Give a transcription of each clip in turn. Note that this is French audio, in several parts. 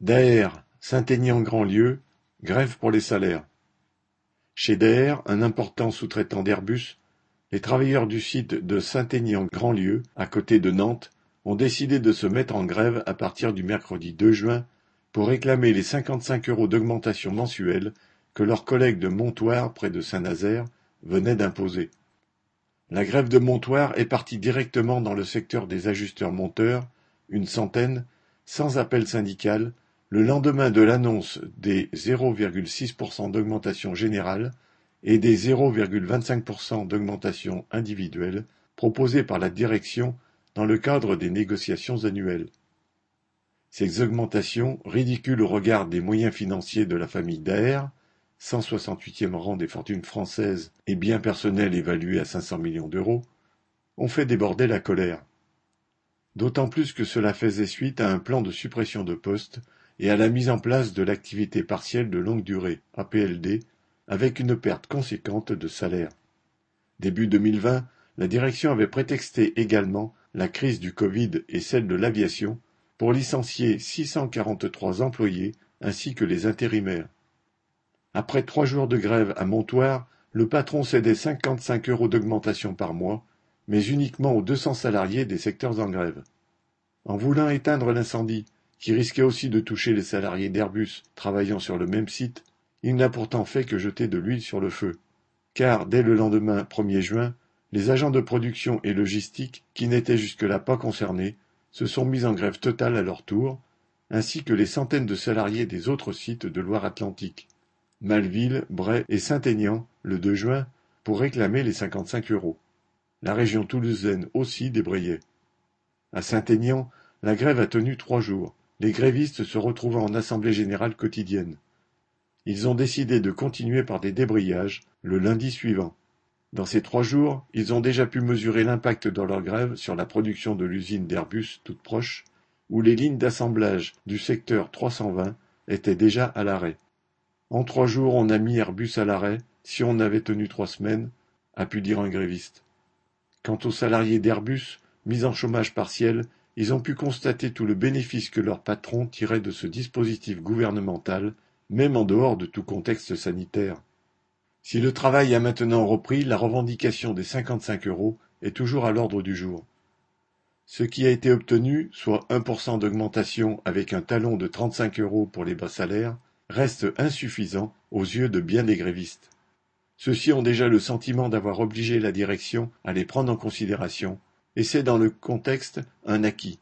Daher, Saint-Aignan-Grandlieu, grève pour les salaires. Chez Daher, un important sous-traitant d'Airbus, les travailleurs du site de Saint-Aignan-Grandlieu, à côté de Nantes, ont décidé de se mettre en grève à partir du mercredi 2 juin pour réclamer les 55 euros d'augmentation mensuelle que leurs collègues de Montoire, près de Saint-Nazaire, venaient d'imposer. La grève de Montoire est partie directement dans le secteur des ajusteurs monteurs, une centaine, sans appel syndical, le lendemain de l'annonce des 0,6% d'augmentation générale et des 0,25% d'augmentation individuelle proposées par la direction dans le cadre des négociations annuelles. Ces augmentations, ridicules au regard des moyens financiers de la famille Daher, 168e rang des fortunes françaises et biens personnels évalués à 500 millions d'euros, ont fait déborder la colère. D'autant plus que cela faisait suite à un plan de suppression de postes et à la mise en place de l'activité partielle de longue durée, APLD, avec une perte conséquente de salaire. Début 2020, la direction avait prétexté également la crise du Covid et celle de l'aviation pour licencier 643 employés ainsi que les intérimaires. Après trois jours de grève à Montoire, le patron cédait 55 euros d'augmentation par mois, mais uniquement aux 200 salariés des secteurs en grève. En voulant éteindre l'incendie, qui risquait aussi de toucher les salariés d'Airbus travaillant sur le même site, il n'a pourtant fait que jeter de l'huile sur le feu. Car, dès le lendemain 1er juin, les agents de production et logistique, qui n'étaient jusque-là pas concernés, se sont mis en grève totale à leur tour, ainsi que les centaines de salariés des autres sites de Loire-Atlantique, Malville, Bray et Saint-Aignan, le 2 juin, pour réclamer les 55 euros. La région toulousaine aussi débrayait. À Saint-Aignan, la grève a tenu trois jours les grévistes se retrouvant en assemblée générale quotidienne. Ils ont décidé de continuer par des débrayages le lundi suivant. Dans ces trois jours, ils ont déjà pu mesurer l'impact dans leur grève sur la production de l'usine d'Airbus toute proche, où les lignes d'assemblage du secteur 320 étaient déjà à l'arrêt. En trois jours, on a mis Airbus à l'arrêt, si on avait tenu trois semaines, a pu dire un gréviste. Quant aux salariés d'Airbus, mis en chômage partiel, ils ont pu constater tout le bénéfice que leur patron tirait de ce dispositif gouvernemental, même en dehors de tout contexte sanitaire. Si le travail a maintenant repris, la revendication des 55 euros est toujours à l'ordre du jour. Ce qui a été obtenu, soit 1% d'augmentation avec un talon de 35 euros pour les bas salaires, reste insuffisant aux yeux de bien des grévistes. Ceux-ci ont déjà le sentiment d'avoir obligé la direction à les prendre en considération et c'est dans le contexte un acquis.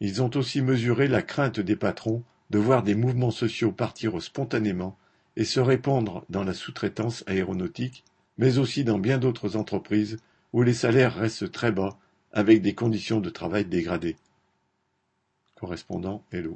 Ils ont aussi mesuré la crainte des patrons de voir des mouvements sociaux partir spontanément et se répandre dans la sous-traitance aéronautique, mais aussi dans bien d'autres entreprises où les salaires restent très bas avec des conditions de travail dégradées. Correspondant Hello.